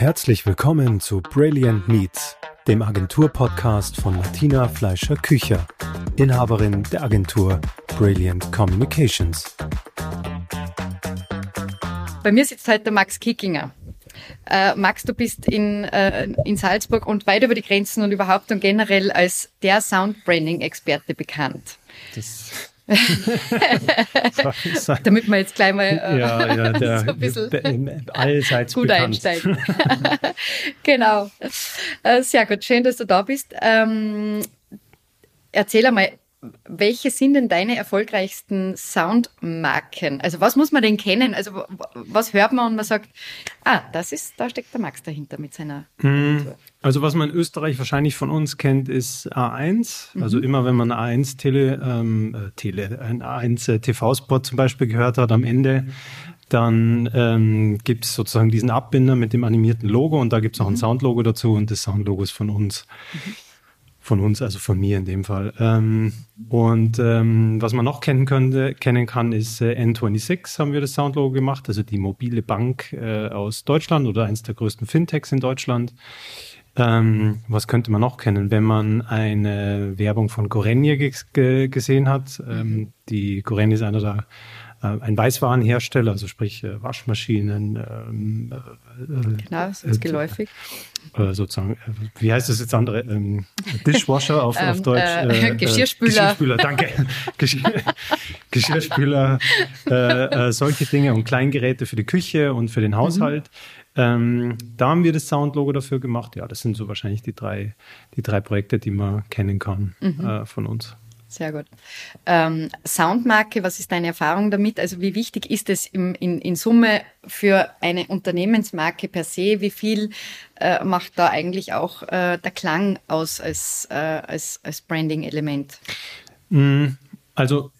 Herzlich willkommen zu Brilliant Meets, dem Agenturpodcast von Martina Fleischer Kücher, Inhaberin der Agentur Brilliant Communications. Bei mir sitzt heute der Max Kickinger. Äh, Max, du bist in, äh, in Salzburg und weit über die Grenzen und überhaupt und generell als der Soundbranding-Experte bekannt. Das Damit wir jetzt gleich mal äh, ja, ja, der, so ein bisschen allseits gut bekannt. einsteigen. genau. Äh, sehr gut, schön, dass du da bist. Ähm, erzähl einmal, welche sind denn deine erfolgreichsten Soundmarken? Also was muss man denn kennen? Also was hört man und man sagt, ah, das ist, da steckt der Max dahinter mit seiner. Mhm. Also was man in Österreich wahrscheinlich von uns kennt, ist A1. Mhm. Also immer wenn man A1 Tele, ähm, äh, Tele, ein A1 äh, TV-Spot zum Beispiel gehört hat, am Ende dann ähm, gibt es sozusagen diesen Abbinder mit dem animierten Logo und da gibt es auch ein mhm. Soundlogo dazu und das Soundlogo ist von uns. Mhm von uns, also von mir in dem Fall. Ähm, und ähm, was man noch kennen könnte, kennen kann, ist äh, N26 haben wir das Soundlogo gemacht, also die mobile Bank äh, aus Deutschland oder eines der größten Fintechs in Deutschland. Ähm, was könnte man noch kennen, wenn man eine Werbung von Gorenje gesehen hat? Ähm, die Gorenje ist einer der ein Weißwarenhersteller, also sprich äh, Waschmaschinen. Ähm, äh, genau, das ist geläufig. sozusagen, wie heißt das jetzt andere? Ähm, Dishwasher auf, auf ähm, Deutsch. Äh, Geschirrspüler. Geschirrspüler, danke. Geschirrspüler, solche Dinge und Kleingeräte für die Küche und für den Haushalt. Mhm. Ähm, da haben wir das Soundlogo dafür gemacht. Ja, das sind so wahrscheinlich die drei, die drei Projekte, die man kennen kann mhm. äh, von uns. Sehr gut. Ähm, Soundmarke, was ist deine Erfahrung damit? Also wie wichtig ist es im, in, in Summe für eine Unternehmensmarke per se? Wie viel äh, macht da eigentlich auch äh, der Klang aus als, äh, als, als Branding-Element? Mm, also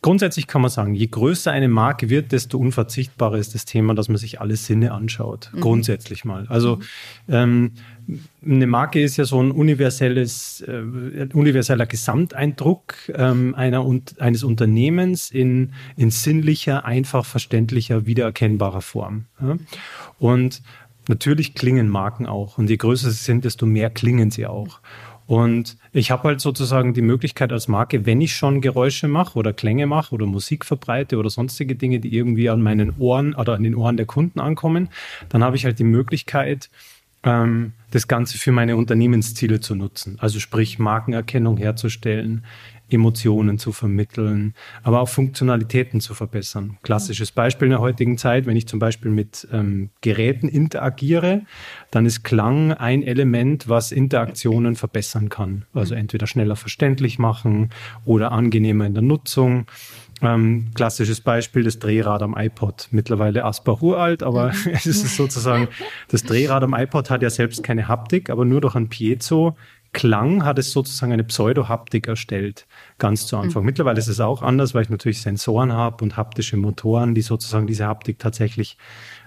grundsätzlich kann man sagen, je größer eine Marke wird, desto unverzichtbarer ist das Thema, dass man sich alle Sinne anschaut. Mhm. Grundsätzlich mal. Also mhm. ähm, eine Marke ist ja so ein universelles, äh, universeller Gesamteindruck ähm, einer und eines Unternehmens in, in sinnlicher, einfach verständlicher, wiedererkennbarer Form. Ja? Und natürlich klingen Marken auch. Und je größer sie sind, desto mehr klingen sie auch. Und ich habe halt sozusagen die Möglichkeit als Marke, wenn ich schon Geräusche mache oder Klänge mache oder Musik verbreite oder sonstige Dinge, die irgendwie an meinen Ohren oder an den Ohren der Kunden ankommen, dann habe ich halt die Möglichkeit, ähm, das Ganze für meine Unternehmensziele zu nutzen. Also sprich Markenerkennung herzustellen, Emotionen zu vermitteln, aber auch Funktionalitäten zu verbessern. Klassisches Beispiel in der heutigen Zeit, wenn ich zum Beispiel mit ähm, Geräten interagiere, dann ist Klang ein Element, was Interaktionen verbessern kann. Also entweder schneller verständlich machen oder angenehmer in der Nutzung. Ähm, klassisches Beispiel, das Drehrad am iPod. Mittlerweile Asbach uralt, aber mhm. es ist sozusagen, das Drehrad am iPod hat ja selbst keine Haptik, aber nur durch ein Piezo Klang hat es sozusagen eine Pseudo-Haptik erstellt, ganz zu Anfang. Mhm. Mittlerweile ist es auch anders, weil ich natürlich Sensoren habe und haptische Motoren, die sozusagen diese Haptik tatsächlich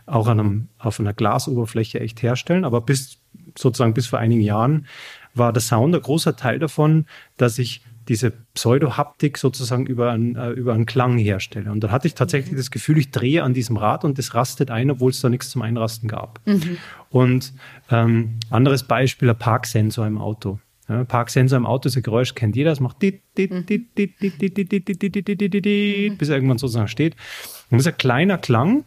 auch an einem, auf einer Glasoberfläche echt herstellen. Aber bis sozusagen bis vor einigen Jahren war der Sound ein großer Teil davon, dass ich diese Pseudo-Haptik sozusagen über, ein, äh, über einen Klang herstelle. Und da hatte ich tatsächlich mhm. das Gefühl, ich drehe an diesem Rad und das rastet ein, obwohl es da nichts zum Einrasten gab. Mhm. Und ähm, anderes Beispiel, der Parksensor im Auto. Ja, Parksensor im Auto ist ein Geräusch, kennt jeder, es macht bis er irgendwann sozusagen steht. Und das ist ein kleiner Klang,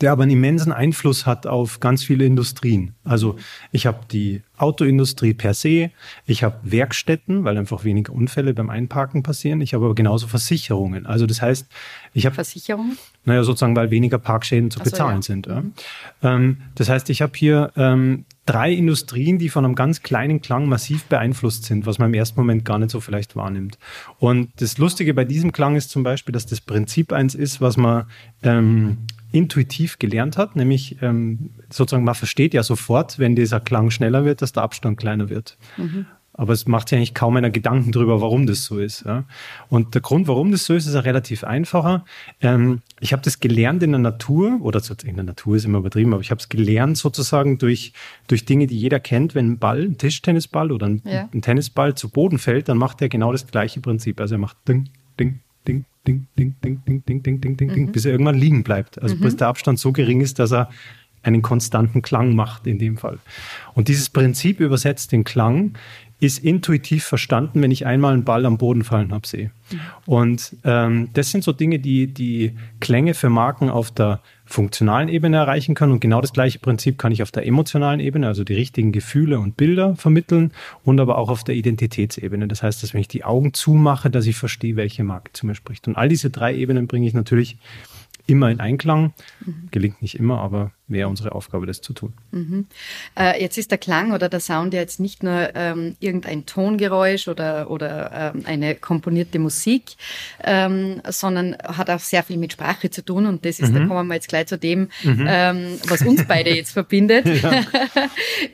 der aber einen immensen Einfluss hat auf ganz viele Industrien. Also ich habe die Autoindustrie per se, ich habe Werkstätten, weil einfach weniger Unfälle beim Einparken passieren. Ich habe aber genauso Versicherungen. Also das heißt, ich habe Versicherungen. Naja, sozusagen, weil weniger Parkschäden zu so, bezahlen ja. sind. Ja. Ähm, das heißt, ich habe hier ähm, drei Industrien, die von einem ganz kleinen Klang massiv beeinflusst sind, was man im ersten Moment gar nicht so vielleicht wahrnimmt. Und das Lustige bei diesem Klang ist zum Beispiel, dass das Prinzip eins ist, was man ähm, intuitiv gelernt hat, nämlich ähm, sozusagen man versteht ja sofort, wenn dieser Klang schneller wird, dass der Abstand kleiner wird. Mhm. Aber es macht sich eigentlich kaum einer Gedanken darüber, warum das so ist. Ja? Und der Grund, warum das so ist, ist ja relativ einfacher. Ähm, ich habe das gelernt in der Natur, oder in der Natur ist immer übertrieben, aber ich habe es gelernt sozusagen durch, durch Dinge, die jeder kennt. Wenn ein Ball, ein Tischtennisball oder ein, ja. ein Tennisball zu Boden fällt, dann macht er genau das gleiche Prinzip. Also er macht Ding, Ding, Ding, Ding, Ding, Ding, Ding, Ding, Ding, Ding, Ding, Ding, bis er irgendwann liegen bleibt. Also bis der Abstand so gering ist, dass er einen konstanten Klang macht in dem Fall. Und dieses Prinzip übersetzt den Klang ist intuitiv verstanden, wenn ich einmal einen Ball am Boden fallen habe, sehe. Mhm. Und ähm, das sind so Dinge, die die Klänge für Marken auf der funktionalen Ebene erreichen können. Und genau das gleiche Prinzip kann ich auf der emotionalen Ebene, also die richtigen Gefühle und Bilder vermitteln und aber auch auf der Identitätsebene. Das heißt, dass wenn ich die Augen zumache, dass ich verstehe, welche Marke zu mir spricht. Und all diese drei Ebenen bringe ich natürlich immer in Einklang. Mhm. Gelingt nicht immer, aber wäre unsere Aufgabe, das zu tun. Mhm. Äh, jetzt ist der Klang oder der Sound ja jetzt nicht nur ähm, irgendein Tongeräusch oder, oder ähm, eine komponierte Musik, ähm, sondern hat auch sehr viel mit Sprache zu tun. Und das ist, mhm. da kommen wir jetzt gleich zu dem, mhm. Ähm, was uns beide jetzt verbindet.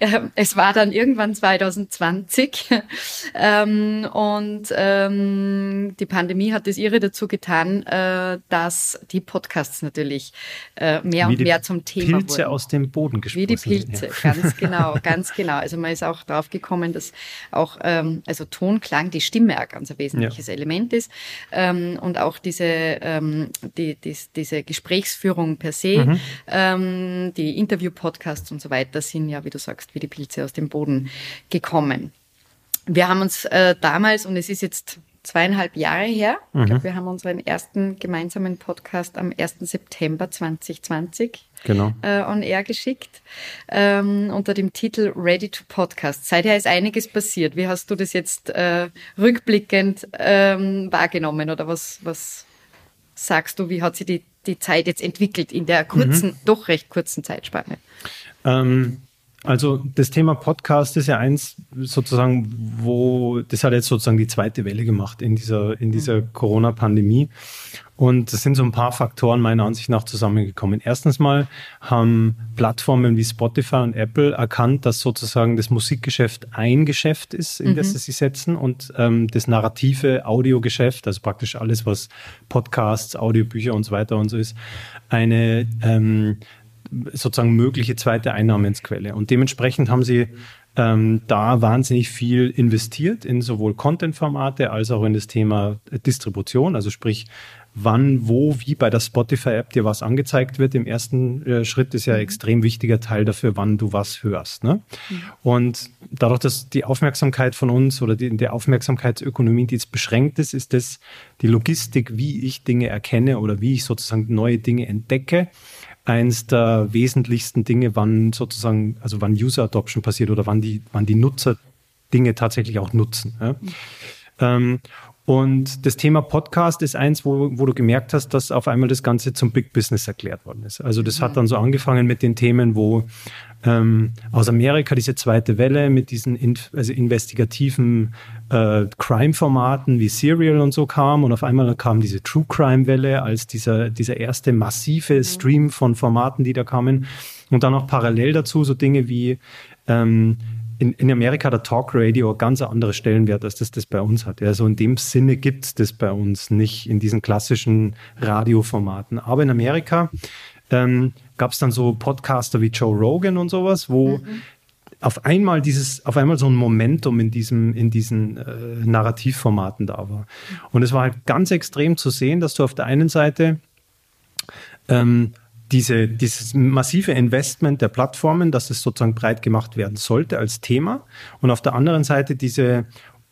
Ähm, es war dann irgendwann 2020 ähm, und die Pandemie hat das ihre dazu getan, äh, dass die Podcasts natürlich äh, mehr und mehr zum Thema Pilze wurden. aus dem Boden gesprossen. Wie die Pilze, ja. ganz genau, ganz genau. Also man ist auch drauf gekommen, dass auch ähm, also Tonklang, die Stimme ein ganz ein wesentliches ja. Element ist ähm, und auch diese ähm, die, die, diese Gesprächsführung per se, mhm. ähm, die Interview-Podcasts und so weiter sind ja, wie du sagst, wie die Pilze aus dem Boden gekommen. Wir haben uns äh, damals, und es ist jetzt zweieinhalb Jahre her. Mhm. Ich glaube, wir haben unseren ersten gemeinsamen Podcast am 1. September 2020 genau. äh, on air geschickt ähm, unter dem Titel Ready to Podcast. Seither ist einiges passiert. Wie hast du das jetzt äh, rückblickend ähm, wahrgenommen oder was, was sagst du, wie hat sich die, die Zeit jetzt entwickelt in der kurzen, mhm. doch recht kurzen Zeitspanne? Ähm, also das Thema Podcast ist ja eins sozusagen, wo das hat jetzt sozusagen die zweite Welle gemacht in dieser in dieser mhm. Corona-Pandemie. Und es sind so ein paar Faktoren meiner Ansicht nach zusammengekommen. Erstens mal haben Plattformen wie Spotify und Apple erkannt, dass sozusagen das Musikgeschäft ein Geschäft ist, in mhm. das sie sich setzen und ähm, das narrative Audiogeschäft, also praktisch alles, was Podcasts, Audiobücher und so weiter und so ist, eine ähm, sozusagen mögliche zweite Einnahmensquelle. Und dementsprechend haben sie ähm, da wahnsinnig viel investiert in sowohl Content-Formate als auch in das Thema Distribution, also sprich, wann, wo, wie bei der Spotify-App dir was angezeigt wird. Im ersten äh, Schritt ist ja ein mhm. extrem wichtiger Teil dafür, wann du was hörst. Ne? Mhm. Und dadurch, dass die Aufmerksamkeit von uns oder die, der Aufmerksamkeitsökonomie, die jetzt beschränkt ist, ist das die Logistik, wie ich Dinge erkenne oder wie ich sozusagen neue Dinge entdecke eins der wesentlichsten Dinge, wann sozusagen, also wann User Adoption passiert oder wann die, wann die Nutzer Dinge tatsächlich auch nutzen. Ja. Mhm. Ähm, und das Thema Podcast ist eins, wo, wo du gemerkt hast, dass auf einmal das Ganze zum Big Business erklärt worden ist. Also das hat dann so angefangen mit den Themen, wo ähm, aus Amerika diese zweite Welle mit diesen in, also investigativen äh, Crime-Formaten wie Serial und so kam und auf einmal kam diese True Crime-Welle als dieser, dieser erste massive mhm. Stream von Formaten, die da kamen. Und dann noch parallel dazu so Dinge wie ähm, in, in Amerika der Talk Radio ganz andere Stellenwert, als das das bei uns hat. Also in dem Sinne gibt es das bei uns nicht in diesen klassischen Radioformaten. Aber in Amerika ähm, gab es dann so Podcaster wie Joe Rogan und sowas, wo mhm. auf einmal dieses, auf einmal so ein Momentum in diesem, in diesen äh, Narrativformaten da war. Und es war halt ganz extrem zu sehen, dass du auf der einen Seite ähm, diese, dieses massive Investment der Plattformen, dass es sozusagen breit gemacht werden sollte als Thema und auf der anderen Seite diese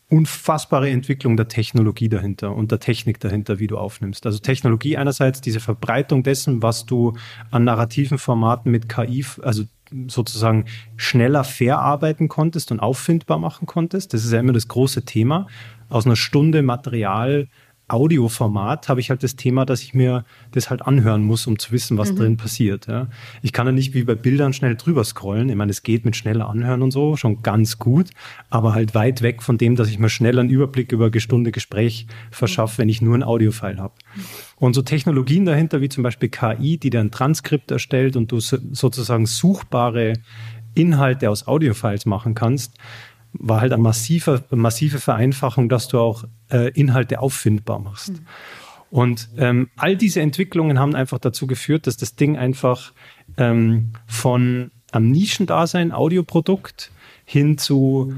unfassbare Entwicklung der Technologie dahinter und der Technik dahinter, wie du aufnimmst. Also Technologie einerseits, diese Verbreitung dessen, was du an narrativen Formaten mit KI, also sozusagen schneller verarbeiten konntest und auffindbar machen konntest. Das ist ja immer das große Thema. Aus einer Stunde Material Audioformat habe ich halt das Thema, dass ich mir das halt anhören muss, um zu wissen, was mhm. drin passiert. Ja. Ich kann ja nicht wie bei Bildern schnell drüber scrollen. Ich meine, es geht mit schneller Anhören und so schon ganz gut, aber halt weit weg von dem, dass ich mir schnell einen Überblick über eine Stunde Gespräch verschaffe, wenn ich nur ein Audiofile habe. Und so Technologien dahinter, wie zum Beispiel KI, die dann ein Transkript erstellt und du sozusagen suchbare Inhalte aus Audiofiles machen kannst, war halt eine massive, massive Vereinfachung, dass du auch äh, Inhalte auffindbar machst. Mhm. Und ähm, all diese Entwicklungen haben einfach dazu geführt, dass das Ding einfach ähm, von am Nischendasein, Audioprodukt, hin zu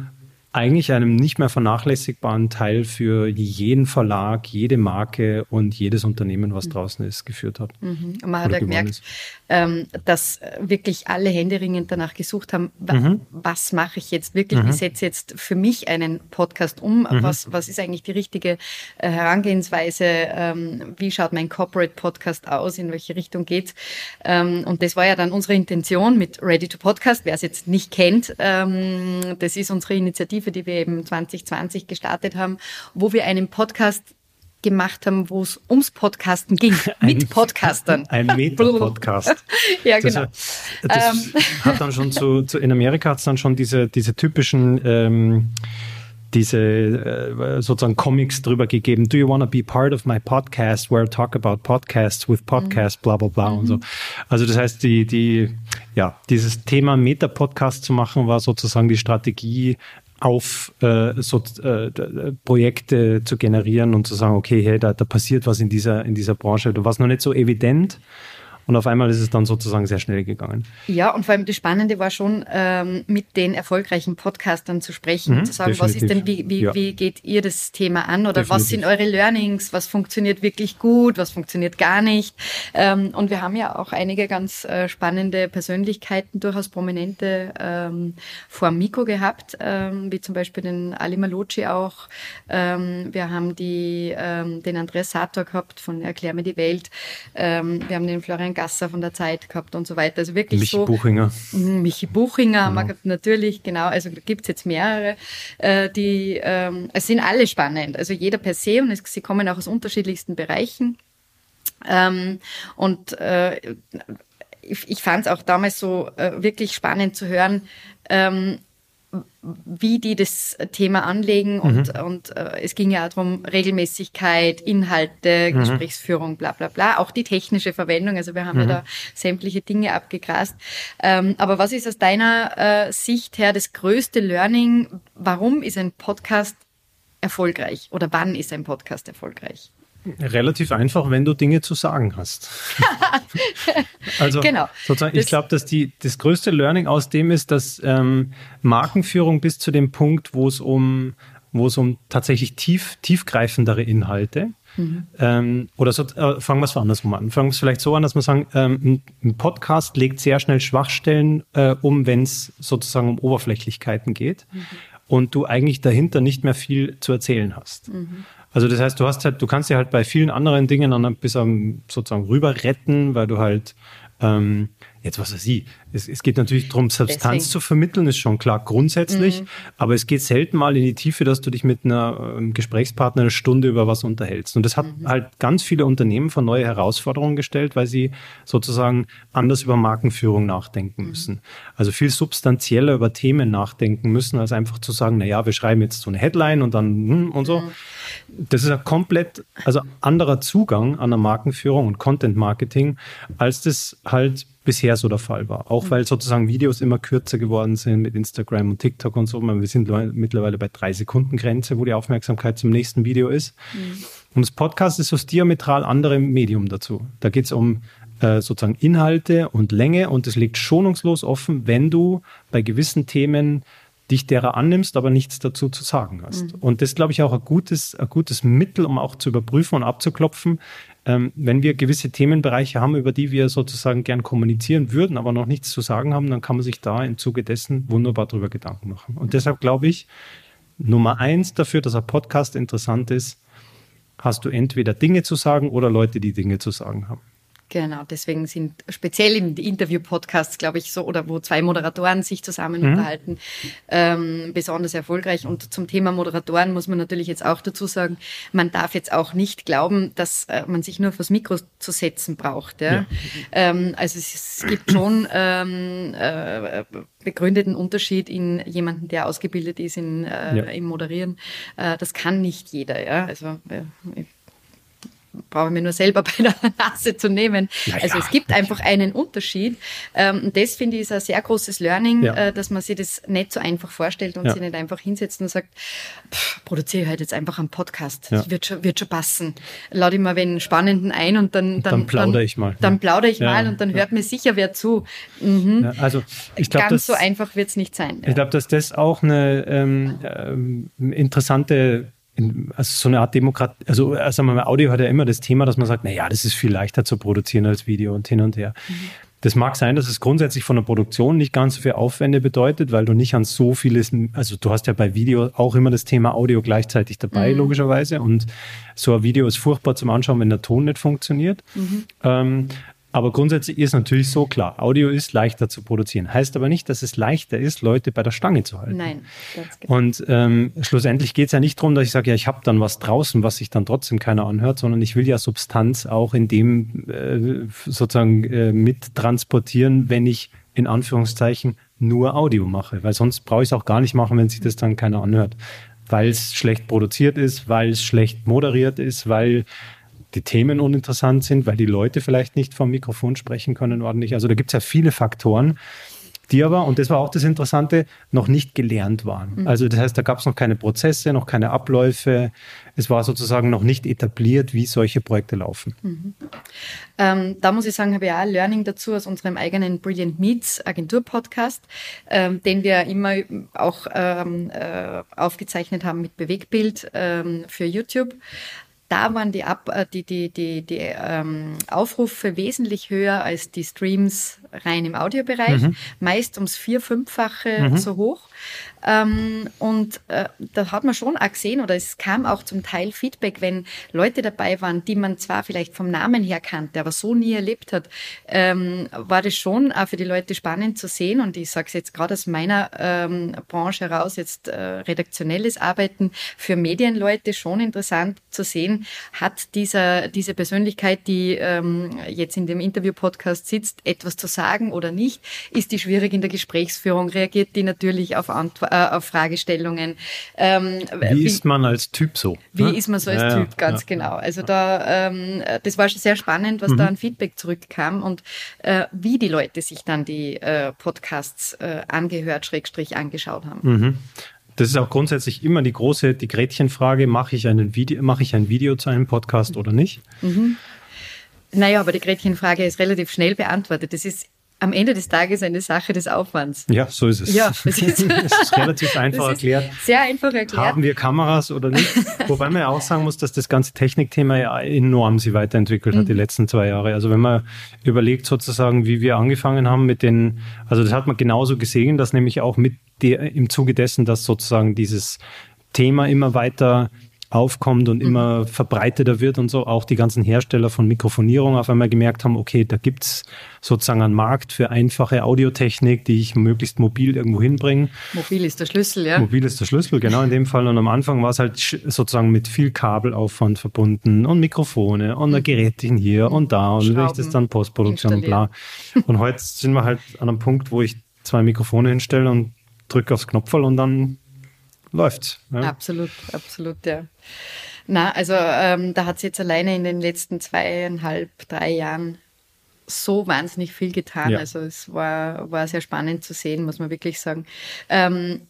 eigentlich einem nicht mehr vernachlässigbaren Teil für jeden Verlag, jede Marke und jedes Unternehmen, was mhm. draußen ist, geführt hat. Mhm. Und man hat ja gemerkt, ähm, dass wirklich alle händeringend danach gesucht haben, mhm. was mache ich jetzt wirklich? Mhm. Ich setze jetzt für mich einen Podcast um. Mhm. Was, was ist eigentlich die richtige äh, Herangehensweise? Ähm, wie schaut mein Corporate Podcast aus? In welche Richtung geht's? Ähm, und das war ja dann unsere Intention mit Ready to Podcast. Wer es jetzt nicht kennt, ähm, das ist unsere Initiative Initiative, die wir eben 2020 gestartet haben, wo wir einen Podcast gemacht haben, wo es ums Podcasten ging, mit Podcastern. Ein Meta-Podcast. ja, genau. Das, das ähm. hat dann schon zu, zu in Amerika hat es dann schon diese, diese typischen ähm, diese äh, sozusagen Comics drüber gegeben. Do you want to be part of my podcast where I talk about podcasts with podcasts, mhm. bla bla bla mhm. und so. Also das heißt, die, die, ja, dieses Thema Meta-Podcast zu machen, war sozusagen die Strategie, auf äh, so, äh, Projekte zu generieren und zu sagen, okay, hey, da, da passiert was in dieser, in dieser Branche. Du warst noch nicht so evident, und auf einmal ist es dann sozusagen sehr schnell gegangen. Ja, und vor allem das Spannende war schon, ähm, mit den erfolgreichen Podcastern zu sprechen, mhm, zu sagen, definitiv. was ist denn, wie, wie, ja. wie geht ihr das Thema an oder definitiv. was sind eure Learnings, was funktioniert wirklich gut, was funktioniert gar nicht. Ähm, und wir haben ja auch einige ganz äh, spannende Persönlichkeiten, durchaus prominente ähm, vor Mikro gehabt, ähm, wie zum Beispiel den Ali Malocci auch. Ähm, wir haben die, ähm, den Andreas Sator gehabt von Erklär mir die Welt. Ähm, wir haben den Florian Gasser von der Zeit gehabt und so weiter. Also wirklich Michi so. Buchinger. Mhm, Michi Buchinger, genau. natürlich, genau. Also da gibt es jetzt mehrere, äh, die, ähm, es sind alle spannend. Also jeder per se und es, sie kommen auch aus unterschiedlichsten Bereichen. Ähm, und äh, ich, ich fand es auch damals so äh, wirklich spannend zu hören, ähm, wie die das Thema anlegen und, mhm. und äh, es ging ja darum, Regelmäßigkeit, Inhalte, mhm. Gesprächsführung, bla bla bla, auch die technische Verwendung, also wir haben mhm. ja da sämtliche Dinge abgegrast. Ähm, aber was ist aus deiner äh, Sicht her das größte Learning? Warum ist ein Podcast erfolgreich oder wann ist ein Podcast erfolgreich? Relativ einfach, wenn du Dinge zu sagen hast. also genau. sozusagen, ich glaube, dass die, das größte Learning aus dem ist, dass ähm, Markenführung bis zu dem Punkt, wo es um, wo es um tatsächlich tief, tiefgreifendere Inhalte Mhm. Ähm, oder so, äh, fangen wir es andersrum an. Fangen wir es vielleicht so an, dass wir sagen, ähm, ein Podcast legt sehr schnell Schwachstellen äh, um, wenn es sozusagen um Oberflächlichkeiten geht mhm. und du eigentlich dahinter nicht mehr viel zu erzählen hast. Mhm. Also das heißt, du hast halt, du kannst dir halt bei vielen anderen Dingen dann bis am sozusagen rüber retten, weil du halt ähm, jetzt was weiß ich, es, es geht natürlich darum, Substanz Deswegen. zu vermitteln, ist schon klar grundsätzlich, mhm. aber es geht selten mal in die Tiefe, dass du dich mit einer ähm, Gesprächspartner eine Stunde über was unterhältst. Und das hat mhm. halt ganz viele Unternehmen vor neue Herausforderungen gestellt, weil sie sozusagen anders über Markenführung nachdenken mhm. müssen. Also viel substanzieller über Themen nachdenken müssen, als einfach zu sagen, na ja, wir schreiben jetzt so eine Headline und dann hm, und so. Mhm. Das ist ein komplett, also anderer Zugang an der Markenführung und Content Marketing, als das halt bisher so der Fall war. Auch mhm. weil sozusagen Videos immer kürzer geworden sind mit Instagram und TikTok und so. Wir sind mittlerweile bei drei Sekunden Grenze, wo die Aufmerksamkeit zum nächsten Video ist. Mhm. Und das Podcast ist so das diametral andere Medium dazu. Da geht es um äh, sozusagen Inhalte und Länge und es liegt schonungslos offen, wenn du bei gewissen Themen dich derer annimmst, aber nichts dazu zu sagen hast. Mhm. Und das glaube ich, auch ein gutes, ein gutes Mittel, um auch zu überprüfen und abzuklopfen, ähm, wenn wir gewisse Themenbereiche haben, über die wir sozusagen gern kommunizieren würden, aber noch nichts zu sagen haben, dann kann man sich da im Zuge dessen wunderbar drüber Gedanken machen. Und deshalb glaube ich, Nummer eins dafür, dass ein Podcast interessant ist, hast du entweder Dinge zu sagen oder Leute, die Dinge zu sagen haben. Genau, deswegen sind speziell in Interview-Podcasts, glaube ich, so, oder wo zwei Moderatoren sich zusammen mhm. unterhalten, ähm, besonders erfolgreich. Und zum Thema Moderatoren muss man natürlich jetzt auch dazu sagen, man darf jetzt auch nicht glauben, dass äh, man sich nur fürs Mikro zu setzen braucht. Ja? ja. Ähm, also es, es, gibt schon ähm, äh, begründeten Unterschied in jemanden, der ausgebildet ist in, äh, ja. im Moderieren. Äh, das kann nicht jeder. Ja? Also äh, brauche mir nur selber bei der Nase zu nehmen. Ja, also es gibt einfach einen Unterschied. Ähm, und das finde ich ist ein sehr großes Learning, ja. äh, dass man sich das nicht so einfach vorstellt und sich nicht einfach hinsetzt und sagt, produziere halt jetzt einfach einen Podcast. Das wird schon, wird schon passen. Lade ich mal einen spannenden ein und dann, dann, dann plaudere ich mal. Dann plaudere ich mal und dann hört mir sicher wer zu. Mhm. also ich glaube, ganz so einfach wird es nicht sein. Ich glaube, dass das auch eine ähm, ähm, interessante also so eine Art Demokratie, also äh, sagen wir mal, Audio hat ja immer das Thema, dass man sagt, naja, das ist viel leichter zu produzieren als Video und hin und her. Mhm. Das mag sein, dass es grundsätzlich von der Produktion nicht ganz so viel Aufwände bedeutet, weil du nicht an so vieles, also du hast ja bei Video auch immer das Thema Audio gleichzeitig dabei, mhm. logischerweise. Und so ein Video ist furchtbar zum Anschauen, wenn der Ton nicht funktioniert. Mhm. Ähm, aber grundsätzlich ist natürlich so klar, Audio ist leichter zu produzieren. Heißt aber nicht, dass es leichter ist, Leute bei der Stange zu halten. Nein, ganz genau. Und ähm, schlussendlich geht es ja nicht darum, dass ich sage, ja, ich habe dann was draußen, was sich dann trotzdem keiner anhört, sondern ich will ja Substanz auch in dem äh, sozusagen äh, mit transportieren, wenn ich in Anführungszeichen nur Audio mache. Weil sonst brauche ich es auch gar nicht machen, wenn sich das dann keiner anhört. Weil es schlecht produziert ist, weil es schlecht moderiert ist, weil die Themen uninteressant sind, weil die Leute vielleicht nicht vom Mikrofon sprechen können ordentlich. Also da gibt es ja viele Faktoren, die aber, und das war auch das Interessante, noch nicht gelernt waren. Mhm. Also das heißt, da gab es noch keine Prozesse, noch keine Abläufe. Es war sozusagen noch nicht etabliert, wie solche Projekte laufen. Mhm. Ähm, da muss ich sagen, habe ich auch ein Learning dazu aus unserem eigenen Brilliant Meets Agentur-Podcast, ähm, den wir immer auch ähm, äh, aufgezeichnet haben mit Bewegbild ähm, für YouTube da waren die, Ab äh, die, die, die, die ähm, Aufrufe wesentlich höher als die Streams rein im Audiobereich, mhm. meist ums vier-, fünffache mhm. so hoch. Ähm, und äh, da hat man schon auch gesehen, oder es kam auch zum Teil Feedback, wenn Leute dabei waren, die man zwar vielleicht vom Namen her kannte, aber so nie erlebt hat, ähm, war das schon auch für die Leute spannend zu sehen. Und ich sage es jetzt gerade aus meiner ähm, Branche heraus, jetzt äh, redaktionelles Arbeiten für Medienleute schon interessant zu sehen, hat dieser, diese Persönlichkeit, die ähm, jetzt in dem Interview-Podcast sitzt, etwas zu sagen oder nicht? Ist die schwierig in der Gesprächsführung? Reagiert die natürlich auf Antwort? Äh, auf Fragestellungen. Ähm, wie, wie, ist man als Typ so? Wie ne? ist man so als ja, Typ, ganz ja. genau. Also da, ähm, das war schon sehr spannend, was mhm. da an Feedback zurückkam und äh, wie die Leute sich dann die äh, Podcasts äh, angehört, Schrägstrich angeschaut haben. Mhm. Das ist auch grundsätzlich immer die große, die Gretchenfrage, mache ich, einen Video, mache ich ein Video zu einem Podcast oder nicht? Mhm. Naja, aber die Gretchenfrage ist relativ schnell beantwortet. Das ist am Ende des Tages eine Sache des Aufwands. Ja, so ist es. Ja, das ist, es ist relativ einfach erklärt. Sehr einfach erklärt. Haben wir Kameras oder nicht? Wobei man ja auch sagen muss, dass das ganze Technikthema ja enorm sich weiterentwickelt hat mhm. die letzten zwei Jahre. Also wenn man überlegt sozusagen, wie wir angefangen haben mit den, also das hat man genauso gesehen, dass nämlich auch mit der, im Zuge dessen, dass sozusagen dieses Thema immer weiter aufkommt und mhm. immer verbreiteter wird und so, auch die ganzen Hersteller von Mikrofonierung auf einmal gemerkt haben, okay, da gibt's sozusagen einen Markt für einfache Audiotechnik, die ich möglichst mobil irgendwo hinbringe. Mobil ist der Schlüssel, ja. Mobil ist der Schlüssel, genau in dem Fall. Und am Anfang war es halt sozusagen mit viel Kabelaufwand verbunden und Mikrofone und mhm. ein Gerätchen hier und da und wenn ich das dann Postproduktion und bla. Und heute sind wir halt an einem Punkt, wo ich zwei Mikrofone hinstelle und drücke aufs Knopfball und dann läuft. Ja. Absolut, absolut, ja. Na, also ähm, da hat es jetzt alleine in den letzten zweieinhalb, drei Jahren so wahnsinnig viel getan. Ja. Also es war, war sehr spannend zu sehen, muss man wirklich sagen. Ähm,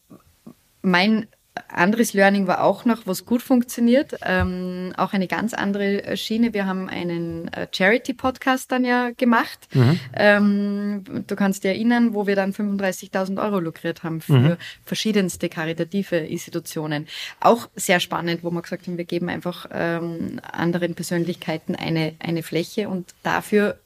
mein anderes Learning war auch noch, was gut funktioniert. Ähm, auch eine ganz andere Schiene. Wir haben einen äh, Charity-Podcast dann ja gemacht. Mhm. Ähm, du kannst dir erinnern, wo wir dann 35.000 Euro lukriert haben für mhm. verschiedenste karitative Institutionen. Auch sehr spannend, wo wir gesagt haben, wir geben einfach ähm, anderen Persönlichkeiten eine, eine Fläche und dafür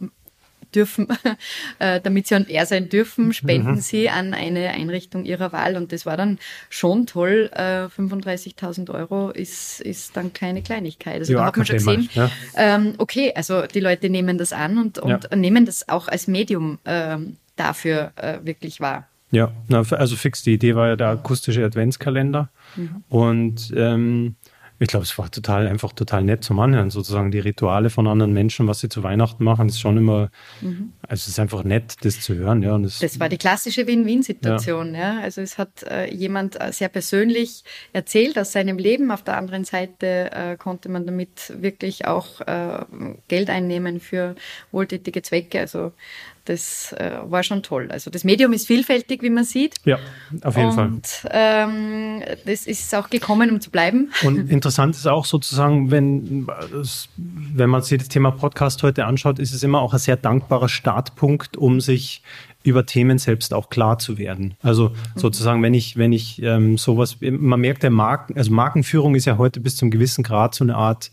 dürfen, äh, damit sie on air sein dürfen, spenden mhm. sie an eine Einrichtung ihrer Wahl. Und das war dann schon toll. Äh, 35.000 Euro ist, ist dann keine Kleinigkeit. Also ja, da hat man schon gesehen, ja. ähm, okay, also die Leute nehmen das an und, und ja. nehmen das auch als Medium ähm, dafür äh, wirklich wahr. Ja, also fix, die Idee war ja der akustische Adventskalender. Mhm. Und ähm, Ich glaube, es war total einfach total nett zum Anhören. Sozusagen die Rituale von anderen Menschen, was sie zu Weihnachten machen, ist schon immer, mhm. also es ist einfach nett, das zu hören. Ja, das, das war die klassische Win-Win-Situation. Ja. ja. Also es hat äh, jemand äh, sehr persönlich erzählt aus seinem Leben. Auf der anderen Seite äh, konnte man damit wirklich auch äh, Geld einnehmen für wohltätige Zwecke. Also das äh, war schon toll. Also das Medium ist vielfältig, wie man sieht. Ja, auf jeden und, Fall. Ähm, das ist auch gekommen, um zu bleiben. Und interessant ist auch sozusagen, wenn, wenn man sich das Thema Podcast heute anschaut, ist es immer auch ein sehr dankbarer Startpunkt, um sich über Themen selbst auch klar zu werden. Also sozusagen, wenn ich, wenn ich ähm, sowas, man merkt der Marken, also Markenführung ist ja heute bis zum gewissen Grad so eine Art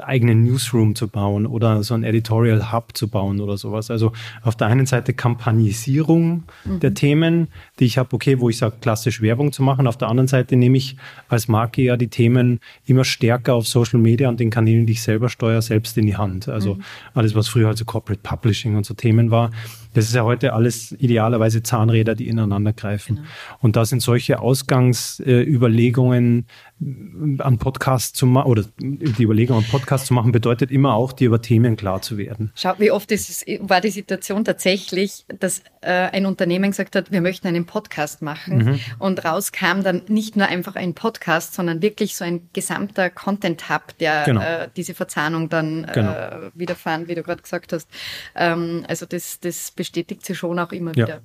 eigenen Newsroom zu bauen oder so ein Editorial Hub zu bauen oder sowas. Also auf der einen Seite Kampagnisierung mhm. der Themen, die ich habe, okay, wo ich sage, klassisch Werbung zu machen. Auf der anderen Seite nehme ich als Marke ja die Themen immer stärker auf Social Media und den Kanälen, die ich selber steuere, selbst in die Hand. Also mhm. alles, was früher also Corporate Publishing und so Themen war, das ist ja heute alles idealerweise Zahnräder, die ineinander greifen. Genau. Und da sind solche Ausgangsüberlegungen äh, an Podcast zu machen, oder die Überlegung an Podcast zu machen, bedeutet immer auch, dir über Themen klar zu werden. Schau, wie oft ist, war die Situation tatsächlich, dass äh, ein Unternehmen gesagt hat, wir möchten einen Podcast machen. Mhm. Und raus kam dann nicht nur einfach ein Podcast, sondern wirklich so ein gesamter Content-Hub, der genau. äh, diese Verzahnung dann genau. äh, widerfahren, wie du gerade gesagt hast. Ähm, also das, das bestätigt sie schon auch immer ja. wieder.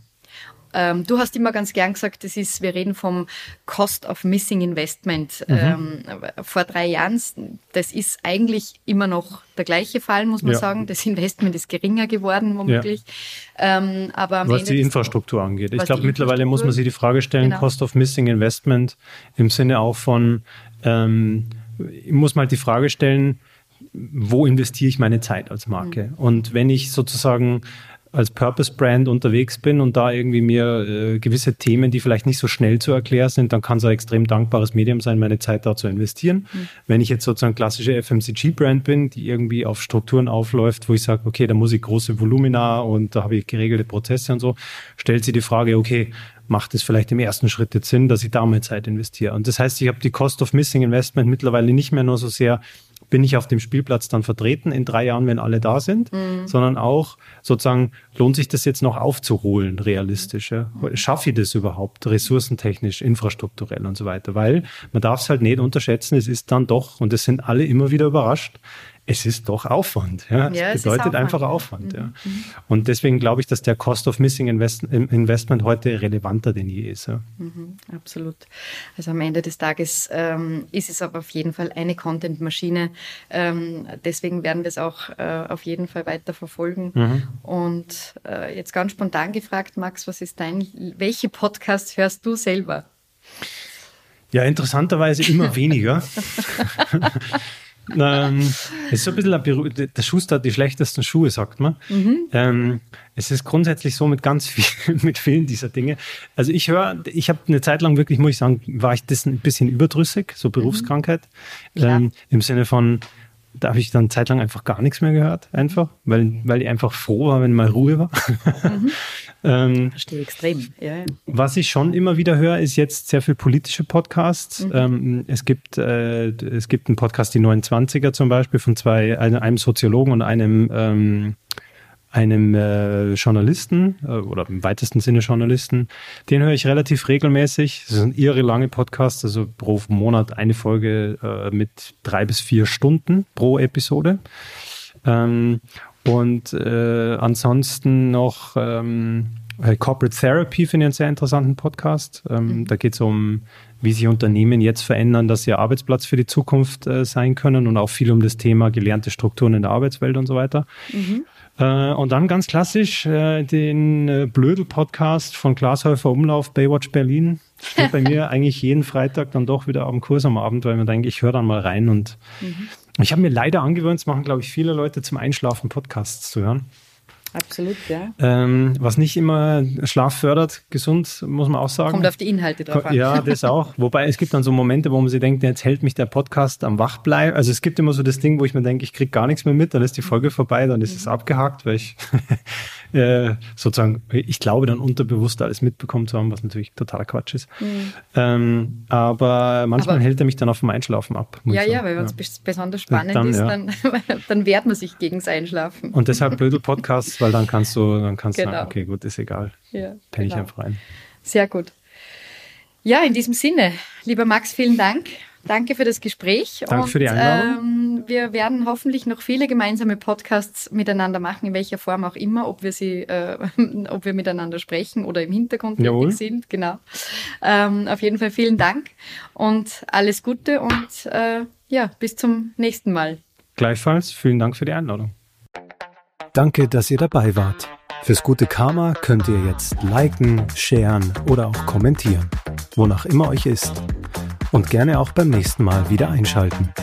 Ähm, du hast immer ganz gern gesagt, das ist, wir reden vom Cost of Missing Investment. Mhm. Ähm, vor drei Jahren, das ist eigentlich immer noch der gleiche Fall, muss man ja. sagen. Das Investment ist geringer geworden, womöglich. Ja. Ähm, aber was Ende die Infrastruktur angeht. Ich glaube, mittlerweile muss man sich die Frage stellen, genau. Cost of Missing Investment im Sinne auch von, ähm, ich muss mal die Frage stellen, wo investiere ich meine Zeit als Marke? Mhm. Und wenn ich sozusagen als Purpose-Brand unterwegs bin und da irgendwie mir äh, gewisse Themen, die vielleicht nicht so schnell zu erklären sind, dann kann es ein extrem dankbares Medium sein, meine Zeit da zu investieren. Mhm. Wenn ich jetzt sozusagen klassische FMCG-Brand bin, die irgendwie auf Strukturen aufläuft, wo ich sage, okay, da muss ich große Volumina und da habe ich geregelte Prozesse und so, stellt sie die Frage, okay, macht es vielleicht im ersten Schritt jetzt Sinn, dass ich da meine Zeit investiere. Und das heißt, ich habe die Cost of Missing Investment mittlerweile nicht mehr nur so sehr bin ich auf dem Spielplatz dann vertreten in drei Jahren, wenn alle da sind, mhm. sondern auch sozusagen, lohnt sich das jetzt noch aufzuholen, realistisch? Ja? Schaffe ich das überhaupt, ressourcentechnisch, infrastrukturell und so weiter? Weil man darf es halt nicht unterschätzen, es ist dann doch, und es sind alle immer wieder überrascht, es ist doch Aufwand. Ja? ja es bedeutet Aufwand. einfach Aufwand. Mhm. Ja. Mhm. Und deswegen glaube ich, dass der Cost of Missing Invest Investment heute relevanter denn je ist. Ja. Mhm, absolut. Also am Ende des Tages ähm, ist es aber auf jeden Fall eine Content-Maschine. Ähm, deswegen werden wir es auch äh, auf jeden Fall weiter verfolgen. Mhm. Und äh, jetzt ganz spontan gefragt, Max, was ist dein, welche Podcasts hörst du selber? Ja, interessanterweise immer weniger. ähm, es ist so ein bisschen der Schuster hat die schlechtesten Schuhe, sagt man. Mhm. Ähm, es ist grundsätzlich so mit ganz viel, mit vielen dieser Dinge. Also ich höre, ich habe eine Zeit lang wirklich, muss ich sagen, war ich das ein bisschen überdrüssig, so Berufskrankheit. Mhm. Ähm, Im Sinne von, da habe ich dann zeitlang einfach gar nichts mehr gehört, einfach, weil, weil ich einfach froh war, wenn mal Ruhe war. Mhm. ähm, Verstehe extrem. Ja, ja. Was ich schon immer wieder höre, ist jetzt sehr viel politische Podcasts. Mhm. Ähm, es, gibt, äh, es gibt einen Podcast, die 29er zum Beispiel, von zwei, einem Soziologen und einem ähm, einem äh, Journalisten äh, oder im weitesten Sinne Journalisten. Den höre ich relativ regelmäßig. Das sind irre lange Podcasts, also pro Monat eine Folge äh, mit drei bis vier Stunden pro Episode. Ähm, und äh, ansonsten noch ähm, äh, Corporate Therapy finde ich einen sehr interessanten Podcast. Ähm, mhm. Da geht es um, wie sich Unternehmen jetzt verändern, dass sie Arbeitsplatz für die Zukunft äh, sein können und auch viel um das Thema gelernte Strukturen in der Arbeitswelt und so weiter. Mhm. Äh, und dann ganz klassisch äh, den äh, Blödel-Podcast von Glashäufer Umlauf, Baywatch Berlin. Steht bei mir eigentlich jeden Freitag dann doch wieder am Kurs am Abend, weil man denkt, ich höre dann mal rein. Und mhm. Ich habe mir leider angewöhnt, es machen, glaube ich, viele Leute zum Einschlafen Podcasts zu hören. Absolut, ja. Ähm, was nicht immer Schlaf fördert, gesund, muss man auch sagen. Kommt auf die Inhalte drauf an. Ja, das auch. Wobei es gibt dann so Momente, wo man sich denkt, jetzt hält mich der Podcast am Wachbleiben. Also es gibt immer so das Ding, wo ich mir denke, ich kriege gar nichts mehr mit, dann ist die Folge vorbei, dann ist es abgehakt, weil ich äh, sozusagen, ich glaube dann unterbewusst alles mitbekommen zu haben, was natürlich totaler Quatsch ist. Mhm. Ähm, aber manchmal aber, hält er mich dann auf dem Einschlafen ab. Ja, ja, weil wenn es ja. besonders spannend dann, ist, ja. dann, dann wehrt man sich gegen das Einschlafen. Und deshalb Blödel-Podcasts, weil dann kannst du, dann kannst genau. du sagen, okay, gut, ist egal. Ja, Penne genau. ich einfach rein. Sehr gut. Ja, in diesem Sinne, lieber Max, vielen Dank. Danke für das Gespräch. Danke und, für die Einladung. Ähm, wir werden hoffentlich noch viele gemeinsame Podcasts miteinander machen, in welcher Form auch immer, ob wir sie, äh, ob wir miteinander sprechen oder im Hintergrund Jawohl. sind. Genau. Ähm, auf jeden Fall vielen Dank und alles Gute und äh, ja, bis zum nächsten Mal. Gleichfalls, vielen Dank für die Einladung. Danke, dass ihr dabei wart. Fürs gute Karma könnt ihr jetzt liken, sharen oder auch kommentieren, wonach immer euch ist. Und gerne auch beim nächsten Mal wieder einschalten.